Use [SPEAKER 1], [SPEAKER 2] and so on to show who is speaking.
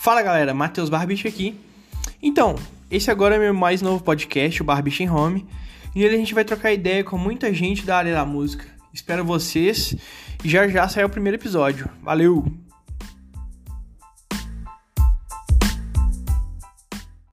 [SPEAKER 1] Fala galera, Matheus Barbicho aqui. Então, esse agora é meu mais novo podcast, o Barbicho em Home, e nele a gente vai trocar ideia com muita gente da área da música. Espero vocês e já já sai o primeiro episódio. Valeu!